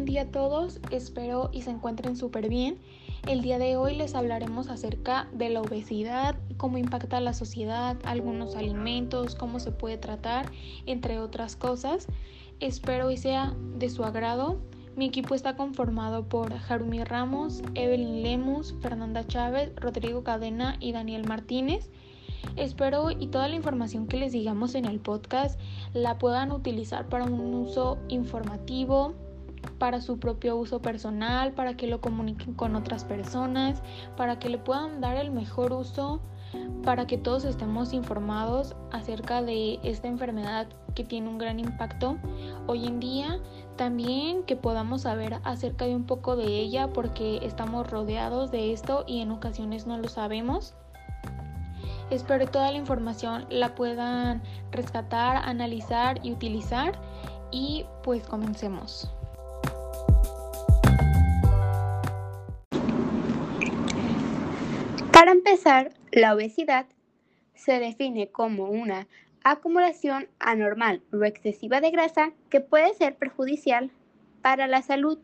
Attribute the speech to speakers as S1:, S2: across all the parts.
S1: buen día a todos, espero y se encuentren súper bien. El día de hoy les hablaremos acerca de la obesidad, cómo impacta la sociedad, algunos alimentos, cómo se puede tratar, entre otras cosas. Espero y sea de su agrado. Mi equipo está conformado por Jarumi Ramos, Evelyn Lemus, Fernanda Chávez, Rodrigo Cadena y Daniel Martínez. Espero y toda la información que les digamos en el podcast la puedan utilizar para un uso informativo, para su propio uso personal, para que lo comuniquen con otras personas, para que le puedan dar el mejor uso, para que todos estemos informados acerca de esta enfermedad que tiene un gran impacto hoy en día. También que podamos saber acerca de un poco de ella porque estamos rodeados de esto y en ocasiones no lo sabemos. Espero que toda la información la puedan rescatar, analizar y utilizar. Y pues comencemos.
S2: Para empezar, la obesidad se define como una acumulación anormal o excesiva de grasa que puede ser perjudicial para la salud.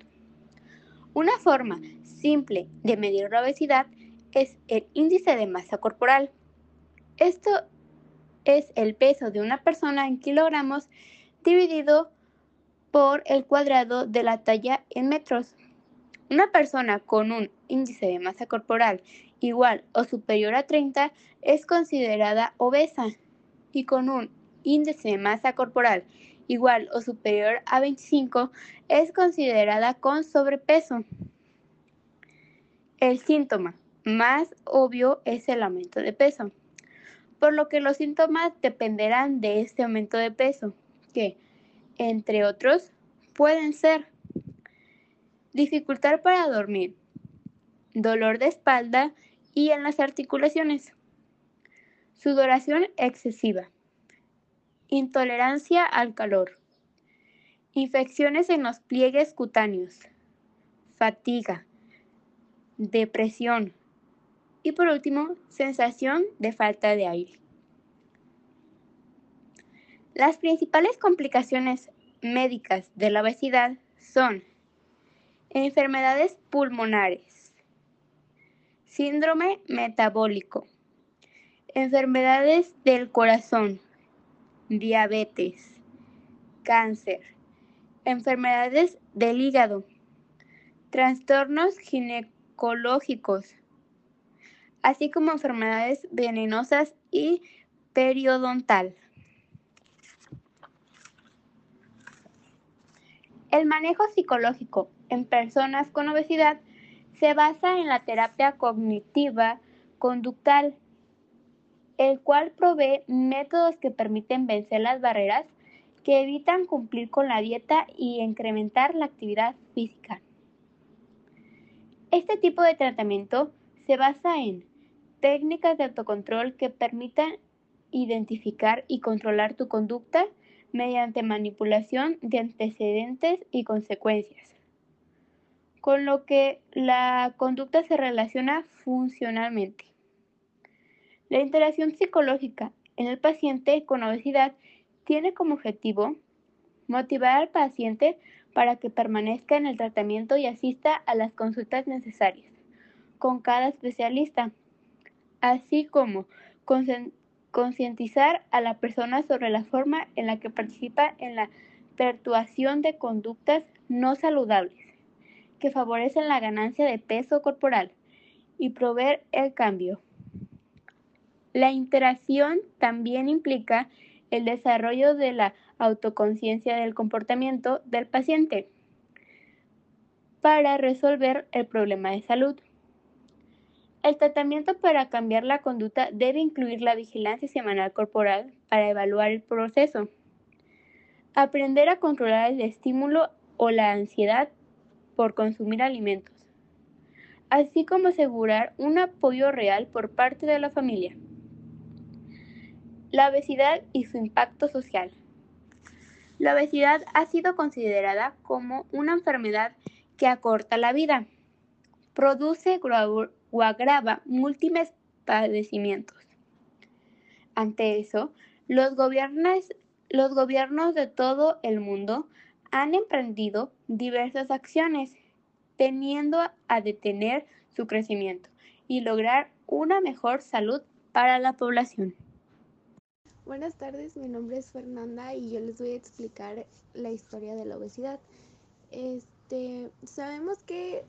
S2: Una forma simple de medir la obesidad es el índice de masa corporal. Esto es el peso de una persona en kilogramos dividido por el cuadrado de la talla en metros. Una persona con un índice de masa corporal igual o superior a 30 es considerada obesa y con un índice de masa corporal igual o superior a 25 es considerada con sobrepeso. El síntoma más obvio es el aumento de peso por lo que los síntomas dependerán de este aumento de peso, que, entre otros, pueden ser dificultad para dormir, dolor de espalda y en las articulaciones, sudoración excesiva, intolerancia al calor, infecciones en los pliegues cutáneos, fatiga, depresión, y por último, sensación de falta de aire. Las principales complicaciones médicas de la obesidad son enfermedades pulmonares, síndrome metabólico, enfermedades del corazón, diabetes, cáncer, enfermedades del hígado, trastornos ginecológicos, así como enfermedades venenosas y periodontal. El manejo psicológico en personas con obesidad se basa en la terapia cognitiva conductal, el cual provee métodos que permiten vencer las barreras que evitan cumplir con la dieta y incrementar la actividad física. Este tipo de tratamiento se basa en técnicas de autocontrol que permitan identificar y controlar tu conducta mediante manipulación de antecedentes y consecuencias, con lo que la conducta se relaciona funcionalmente. La interacción psicológica en el paciente con obesidad tiene como objetivo motivar al paciente para que permanezca en el tratamiento y asista a las consultas necesarias con cada especialista así como concientizar a la persona sobre la forma en la que participa en la perpetuación de conductas no saludables que favorecen la ganancia de peso corporal y proveer el cambio. La interacción también implica el desarrollo de la autoconciencia del comportamiento del paciente para resolver el problema de salud. El tratamiento para cambiar la conducta debe incluir la vigilancia semanal corporal para evaluar el proceso. Aprender a controlar el estímulo o la ansiedad por consumir alimentos, así como asegurar un apoyo real por parte de la familia. La obesidad y su impacto social. La obesidad ha sido considerada como una enfermedad que acorta la vida, produce o agrava múltiples padecimientos. Ante eso, los gobiernos, los gobiernos de todo el mundo han emprendido diversas acciones, teniendo a detener su crecimiento y lograr una mejor salud para la población.
S3: Buenas tardes, mi nombre es Fernanda y yo les voy a explicar la historia de la obesidad. Este, sabemos que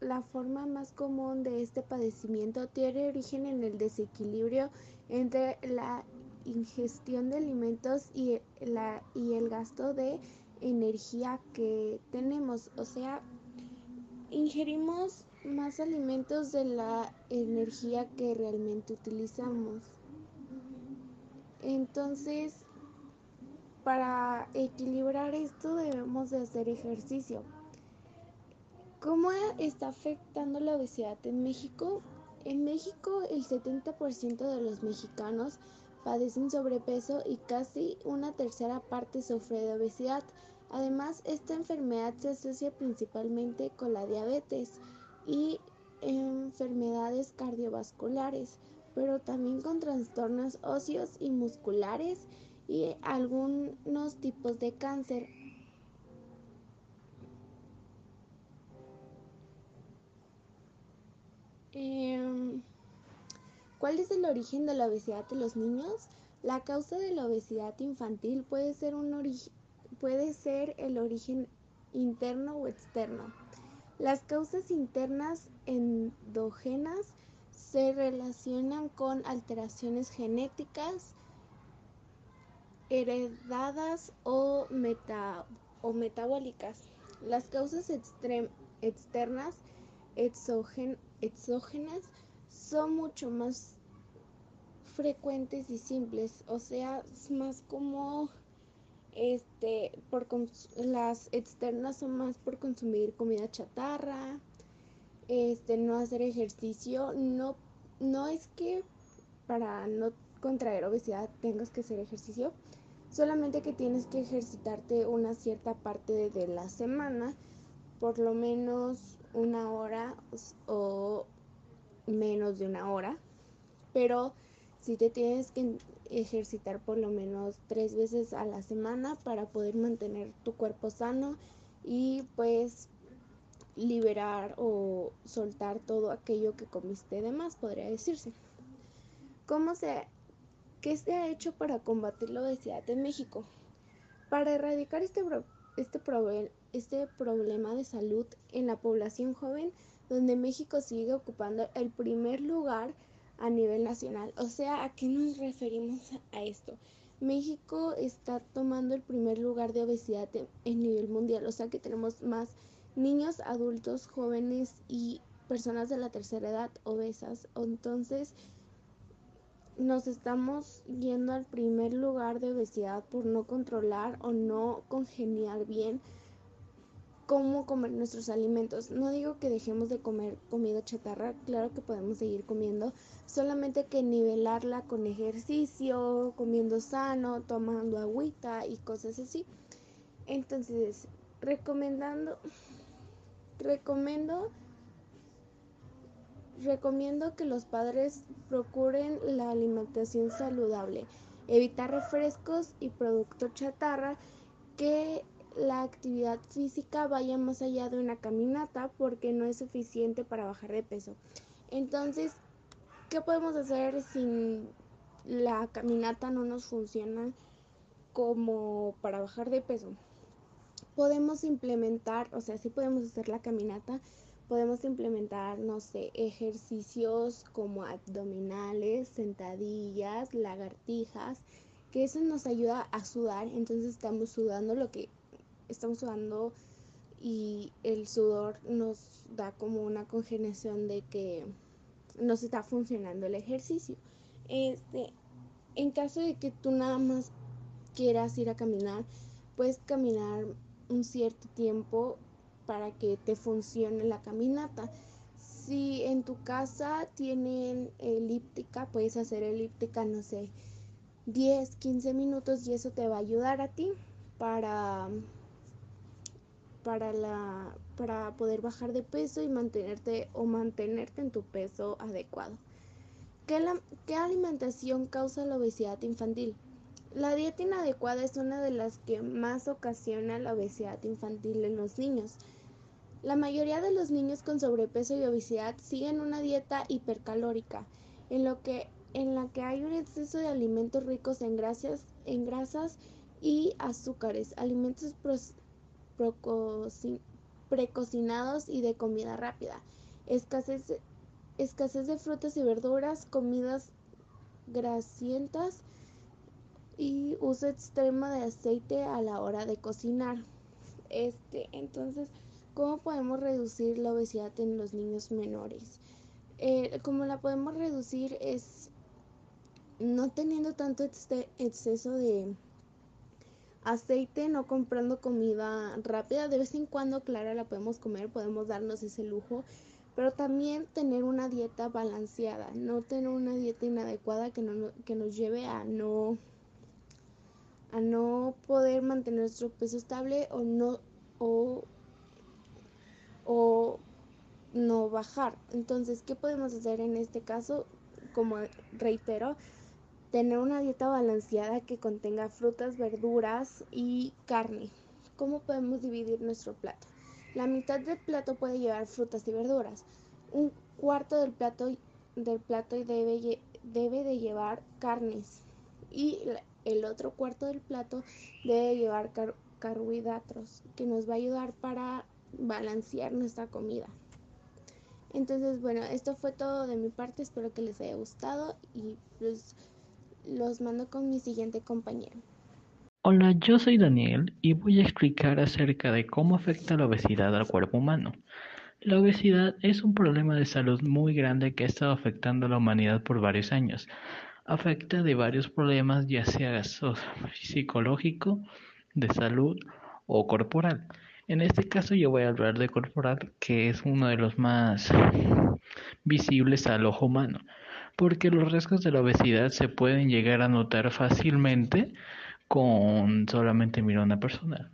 S3: la forma más común de este padecimiento tiene origen en el desequilibrio entre la ingestión de alimentos y, la, y el gasto de energía que tenemos. O sea, ingerimos más alimentos de la energía que realmente utilizamos. Entonces, para equilibrar esto debemos de hacer ejercicio. ¿Cómo está afectando la obesidad en México? En México el 70% de los mexicanos padecen sobrepeso y casi una tercera parte sufre de obesidad. Además, esta enfermedad se asocia principalmente con la diabetes y enfermedades cardiovasculares, pero también con trastornos óseos y musculares y algunos tipos de cáncer. Em, ¿Cuál es el origen de la obesidad de los niños? La causa de la obesidad infantil puede ser, un puede ser el origen interno o externo. Las causas internas endógenas se relacionan con alteraciones genéticas heredadas o, o metabólicas. Las causas externas exógenas son mucho más frecuentes y simples, o sea, es más como este, por las externas son más por consumir comida chatarra, este, no hacer ejercicio, no, no es que para no contraer obesidad tengas que hacer ejercicio, solamente que tienes que ejercitarte una cierta parte de la semana, por lo menos una hora o menos de una hora, pero si te tienes que ejercitar por lo menos tres veces a la semana para poder mantener tu cuerpo sano y pues liberar o soltar todo aquello que comiste de más, podría decirse. ¿Cómo se, ¿Qué se ha hecho para combatir la obesidad en México? Para erradicar este, este, este problema de salud en la población joven, donde México sigue ocupando el primer lugar a nivel nacional. O sea, ¿a qué nos referimos a esto? México está tomando el primer lugar de obesidad en, nivel mundial, o sea que tenemos más niños, adultos, jóvenes y personas de la tercera edad obesas. Entonces, nos estamos yendo al primer lugar de obesidad por no controlar o no congeniar bien cómo comer nuestros alimentos. No digo que dejemos de comer comida chatarra, claro que podemos seguir comiendo, solamente que nivelarla con ejercicio, comiendo sano, tomando agüita y cosas así. Entonces, recomendando, recomiendo, recomiendo que los padres procuren la alimentación saludable, evitar refrescos y productos chatarra que la actividad física vaya más allá de una caminata porque no es suficiente para bajar de peso. Entonces, ¿qué podemos hacer si la caminata no nos funciona como para bajar de peso? Podemos implementar, o sea, sí podemos hacer la caminata, podemos implementar, no sé, ejercicios como abdominales, sentadillas, lagartijas, que eso nos ayuda a sudar, entonces estamos sudando lo que estamos sudando y el sudor nos da como una congeniación de que nos está funcionando el ejercicio. Este, en caso de que tú nada más quieras ir a caminar, puedes caminar un cierto tiempo para que te funcione la caminata. Si en tu casa tienen elíptica, puedes hacer elíptica, no sé, 10, 15 minutos y eso te va a ayudar a ti para para, la, para poder bajar de peso y mantenerte o mantenerte en tu peso adecuado. ¿Qué, la, ¿Qué alimentación causa la obesidad infantil? La dieta inadecuada es una de las que más ocasiona la obesidad infantil en los niños. La mayoría de los niños con sobrepeso y obesidad siguen una dieta hipercalórica, en, lo que, en la que hay un exceso de alimentos ricos en grasas, en grasas y azúcares, alimentos precocinados y de comida rápida, escasez, escasez de frutas y verduras, comidas grasientas y uso extremo de aceite a la hora de cocinar. Este, entonces, ¿cómo podemos reducir la obesidad en los niños menores? Eh, como la podemos reducir es no teniendo tanto exceso de aceite, no comprando comida rápida. De vez en cuando, claro, la podemos comer, podemos darnos ese lujo, pero también tener una dieta balanceada, no tener una dieta inadecuada que, no, que nos lleve a no a no poder mantener nuestro peso estable o no o, o no bajar. Entonces, ¿qué podemos hacer en este caso? Como reitero, tener una dieta balanceada que contenga frutas, verduras y carne. ¿Cómo podemos dividir nuestro plato? La mitad del plato puede llevar frutas y verduras. Un cuarto del plato del plato debe, debe de llevar carnes y el otro cuarto del plato debe llevar carbohidratos que nos va a ayudar para balancear nuestra comida. Entonces, bueno, esto fue todo de mi parte. Espero que les haya gustado y pues los mando con mi siguiente compañero.
S4: Hola, yo soy Daniel y voy a explicar acerca de cómo afecta la obesidad al cuerpo humano. La obesidad es un problema de salud muy grande que ha estado afectando a la humanidad por varios años afecta de varios problemas, ya sea psicológico, de salud o corporal. En este caso yo voy a hablar de corporal, que es uno de los más visibles al ojo humano, porque los riesgos de la obesidad se pueden llegar a notar fácilmente con solamente mirar a una persona.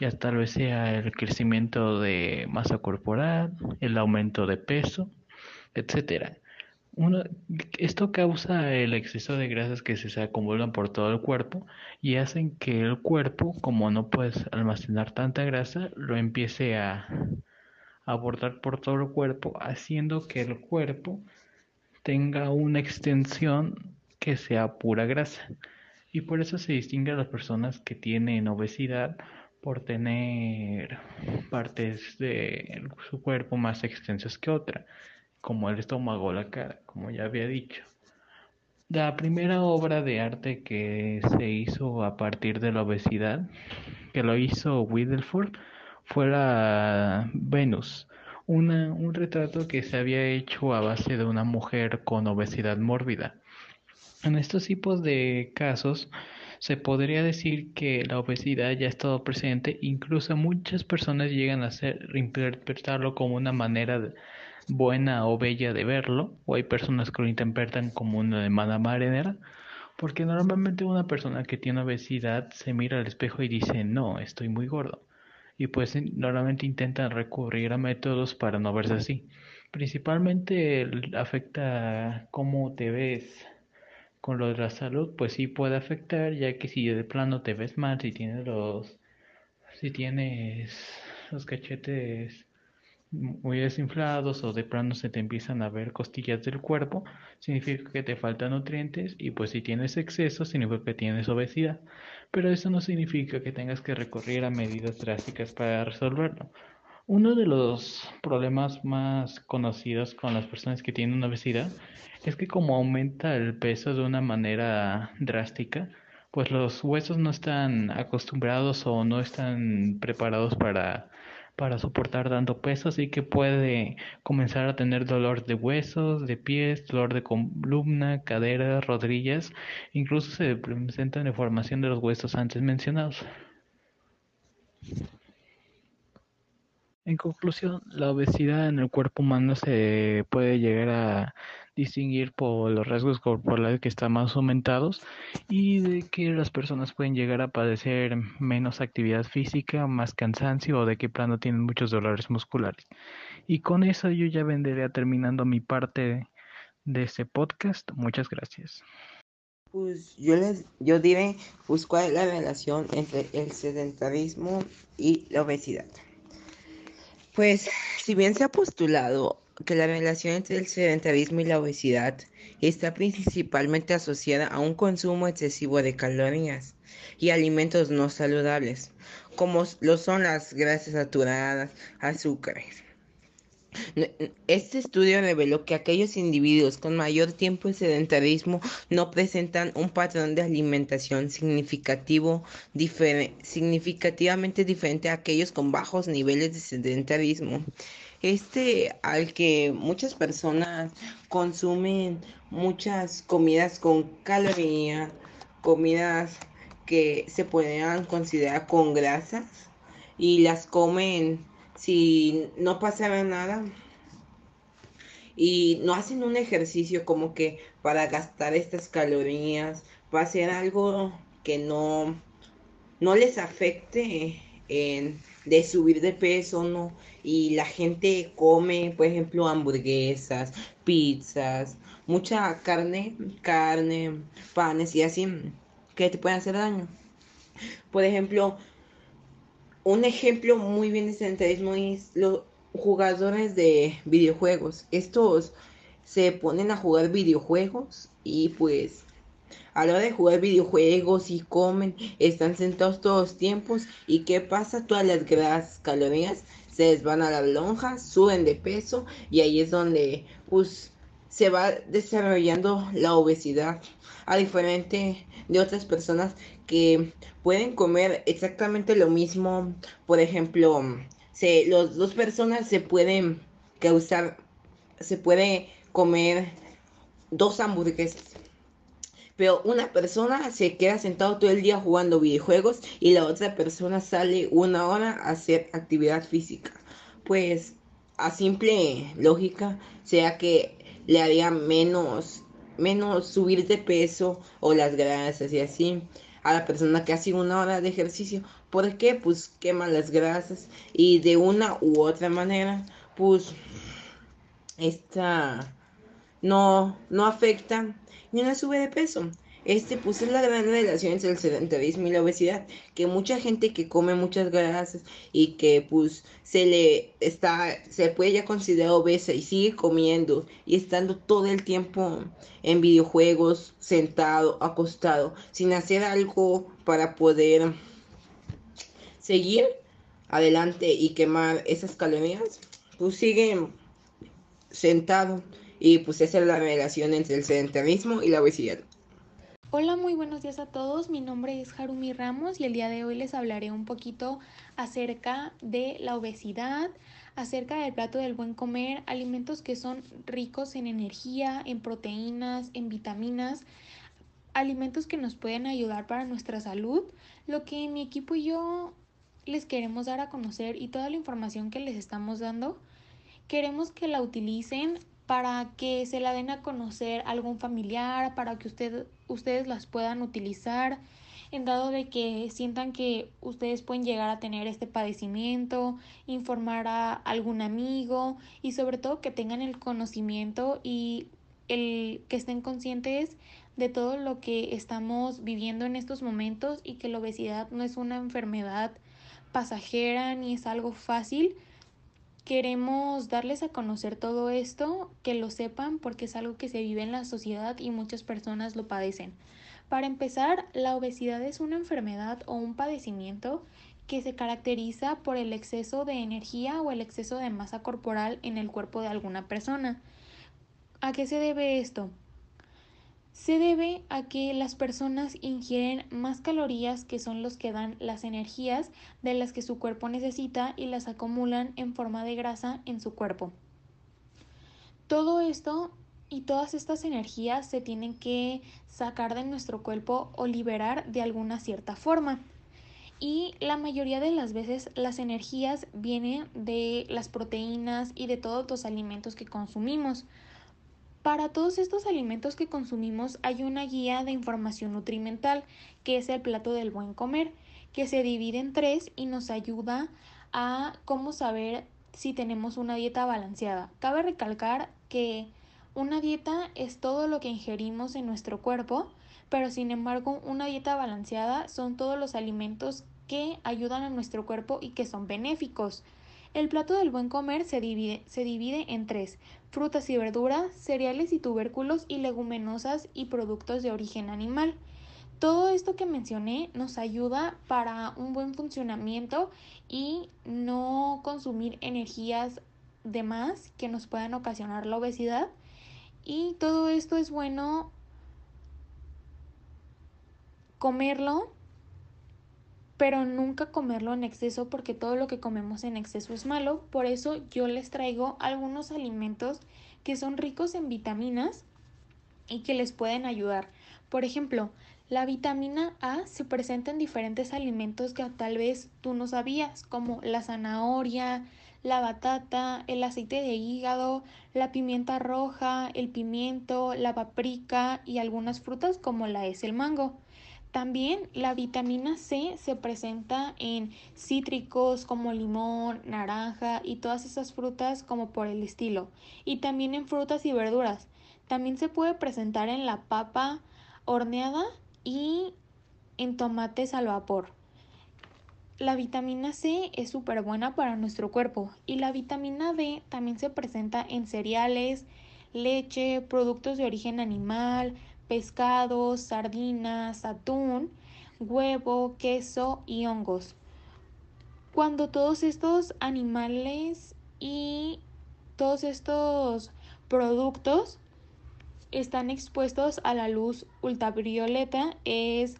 S4: Ya tal vez sea el crecimiento de masa corporal, el aumento de peso, etcétera esto causa el exceso de grasas que se acumulan por todo el cuerpo y hacen que el cuerpo, como no puedes almacenar tanta grasa, lo empiece a abordar por todo el cuerpo, haciendo que el cuerpo tenga una extensión que sea pura grasa. Y por eso se distingue a las personas que tienen obesidad por tener partes de su cuerpo más extensas que otra como el estómago o la cara, como ya había dicho. La primera obra de arte que se hizo a partir de la obesidad, que lo hizo Widdelford, fue la Venus, una, un retrato que se había hecho a base de una mujer con obesidad mórbida. En estos tipos de casos, se podría decir que la obesidad ya ha estado presente, incluso muchas personas llegan a interpretarlo como una manera de, buena o bella de verlo, o hay personas que lo interpretan como una de mala marinera, porque normalmente una persona que tiene obesidad se mira al espejo y dice, no, estoy muy gordo. Y pues normalmente intentan recurrir a métodos para no verse así. Principalmente afecta cómo te ves con lo de la salud, pues sí puede afectar, ya que si de plano te ves mal, si tienes los, si tienes los cachetes muy desinflados o de plano se te empiezan a ver costillas del cuerpo, significa que te faltan nutrientes y pues si tienes exceso significa que tienes obesidad. Pero eso no significa que tengas que recurrir a medidas drásticas para resolverlo. Uno de los problemas más conocidos con las personas que tienen obesidad es que como aumenta el peso de una manera drástica, pues los huesos no están acostumbrados o no están preparados para para soportar tanto peso, así que puede comenzar a tener dolor de huesos, de pies, dolor de columna, caderas, rodillas, incluso se presenta deformación de los huesos antes mencionados. En conclusión, la obesidad en el cuerpo humano se puede llegar a distinguir por los rasgos corporales que están más aumentados y de que las personas pueden llegar a padecer menos actividad física, más cansancio o de que plano tienen muchos dolores musculares. Y con eso yo ya vendré terminando mi parte de este podcast. Muchas gracias.
S5: Pues yo les, yo diré, pues cuál es la relación entre el sedentarismo y la obesidad. Pues si bien se ha postulado que la relación entre el sedentarismo y la obesidad está principalmente asociada a un consumo excesivo de calorías y alimentos no saludables, como lo son las grasas saturadas, azúcares este estudio reveló que aquellos individuos con mayor tiempo de sedentarismo no presentan un patrón de alimentación significativo, significativamente diferente a aquellos con bajos niveles de sedentarismo. Este al que muchas personas consumen muchas comidas con calorías, comidas que se pueden considerar con grasas y las comen si no pasara nada. Y no hacen un ejercicio como que para gastar estas calorías, para hacer algo que no, no les afecte de subir de peso, ¿no? Y la gente come, por ejemplo, hamburguesas, pizzas, mucha carne, carne, panes y así, que te pueden hacer daño. Por ejemplo, un ejemplo muy bien de sedentarismo es los jugadores de videojuegos. Estos se ponen a jugar videojuegos y pues a la hora de jugar videojuegos y comen, están sentados todos los tiempos y qué pasa, todas las grasas, calorías se les van a las lonjas, suben de peso y ahí es donde pues se va desarrollando la obesidad, a diferente de otras personas que pueden comer exactamente lo mismo. Por ejemplo, se, los dos personas se pueden causar, se puede comer dos hamburguesas. Pero una persona se queda sentado todo el día jugando videojuegos y la otra persona sale una hora a hacer actividad física. Pues a simple lógica, sea que le haría menos, menos subir de peso o las grasas y así a la persona que hace una hora de ejercicio. ¿Por qué? Pues quema las grasas y de una u otra manera, pues esta no, no afecta ni una sube de peso. Este, pues es la gran relación entre el sedentarismo y la obesidad, que mucha gente que come muchas grasas y que pues se le está, se puede ya considerar obesa y sigue comiendo y estando todo el tiempo en videojuegos, sentado, acostado, sin hacer algo para poder seguir adelante y quemar esas calorías, pues sigue sentado y pues esa es la relación entre el sedentarismo y la obesidad.
S1: Hola, muy buenos días a todos. Mi nombre es Harumi Ramos y el día de hoy les hablaré un poquito acerca de la obesidad, acerca del plato del buen comer, alimentos que son ricos en energía, en proteínas, en vitaminas, alimentos que nos pueden ayudar para nuestra salud, lo que mi equipo y yo les queremos dar a conocer y toda la información que les estamos dando, queremos que la utilicen para que se la den a conocer a algún familiar, para que usted, ustedes las puedan utilizar, en dado de que sientan que ustedes pueden llegar a tener este padecimiento, informar a algún amigo y sobre todo que tengan el conocimiento y el que estén conscientes de todo lo que estamos viviendo en estos momentos y que la obesidad no es una enfermedad pasajera ni es algo fácil, Queremos darles a conocer todo esto, que lo sepan porque es algo que se vive en la sociedad y muchas personas lo padecen. Para empezar, la obesidad es una enfermedad o un padecimiento que se caracteriza por el exceso de energía o el exceso de masa corporal en el cuerpo de alguna persona. ¿A qué se debe esto? Se debe a que las personas ingieren más calorías que son los que dan las energías de las que su cuerpo necesita y las acumulan en forma de grasa en su cuerpo. Todo esto y todas estas energías se tienen que sacar de nuestro cuerpo o liberar de alguna cierta forma. Y la mayoría de las veces las energías vienen de las proteínas y de todos los alimentos que consumimos. Para todos estos alimentos que consumimos hay una guía de información nutrimental, que es el plato del buen comer, que se divide en tres y nos ayuda a cómo saber si tenemos una dieta balanceada. Cabe recalcar que una dieta es todo lo que ingerimos en nuestro cuerpo, pero sin embargo una dieta balanceada son todos los alimentos que ayudan a nuestro cuerpo y que son benéficos. El plato del buen comer se divide, se divide en tres, frutas y verduras, cereales y tubérculos y leguminosas y productos de origen animal. Todo esto que mencioné nos ayuda para un buen funcionamiento y no consumir energías de más que nos puedan ocasionar la obesidad. Y todo esto es bueno comerlo, pero nunca comerlo en exceso porque todo lo que comemos en exceso es malo. Por eso yo les traigo algunos alimentos que son ricos en vitaminas y que les pueden ayudar. Por ejemplo, la vitamina A se presenta en diferentes alimentos que tal vez tú no sabías, como la zanahoria, la batata, el aceite de hígado, la pimienta roja, el pimiento, la paprika y algunas frutas como la es el mango. También la vitamina C se presenta en cítricos como limón, naranja y todas esas frutas como por el estilo. Y también en frutas y verduras. También se puede presentar en la papa horneada y en tomates al vapor. La vitamina C es súper buena para nuestro cuerpo y la vitamina D también se presenta en cereales, leche, productos de origen animal, pescados, sardinas, atún, huevo, queso y hongos. Cuando todos estos animales y todos estos productos están expuestos a la luz ultravioleta es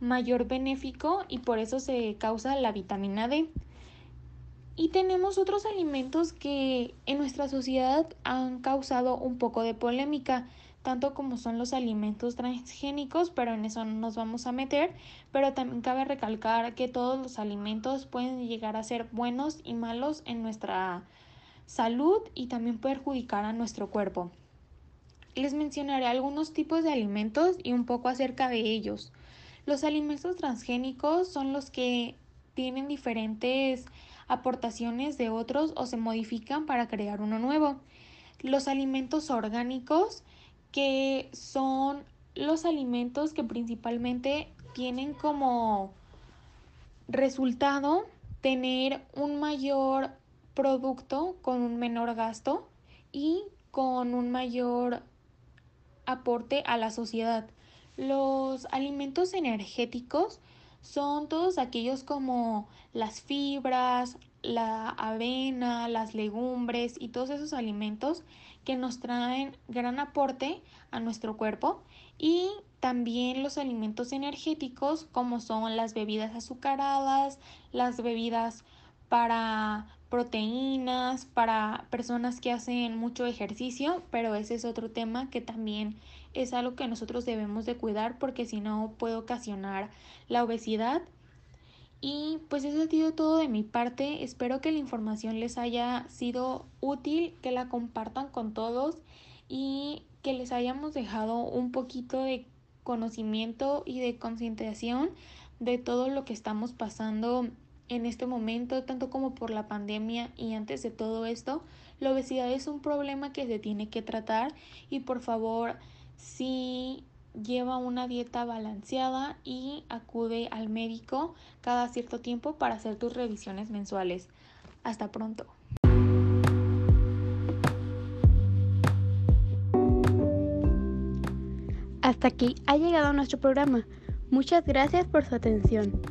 S1: mayor benéfico y por eso se causa la vitamina D. Y tenemos otros alimentos que en nuestra sociedad han causado un poco de polémica, tanto como son los alimentos transgénicos, pero en eso no nos vamos a meter, pero también cabe recalcar que todos los alimentos pueden llegar a ser buenos y malos en nuestra salud y también perjudicar a nuestro cuerpo. Les mencionaré algunos tipos de alimentos y un poco acerca de ellos. Los alimentos transgénicos son los que tienen diferentes aportaciones de otros o se modifican para crear uno nuevo. Los alimentos orgánicos, que son los alimentos que principalmente tienen como resultado tener un mayor producto con un menor gasto y con un mayor aporte a la sociedad. Los alimentos energéticos son todos aquellos como las fibras, la avena, las legumbres y todos esos alimentos que nos traen gran aporte a nuestro cuerpo y también los alimentos energéticos como son las bebidas azucaradas, las bebidas para proteínas, para personas que hacen mucho ejercicio, pero ese es otro tema que también es algo que nosotros debemos de cuidar porque si no puede ocasionar la obesidad. Y pues eso ha sido todo de mi parte. Espero que la información les haya sido útil, que la compartan con todos y que les hayamos dejado un poquito de conocimiento y de concientización de todo lo que estamos pasando en este momento, tanto como por la pandemia y antes de todo esto. La obesidad es un problema que se tiene que tratar y por favor si lleva una dieta balanceada y acude al médico cada cierto tiempo para hacer tus revisiones mensuales. Hasta pronto.
S2: Hasta aquí ha llegado nuestro programa. Muchas gracias por su atención.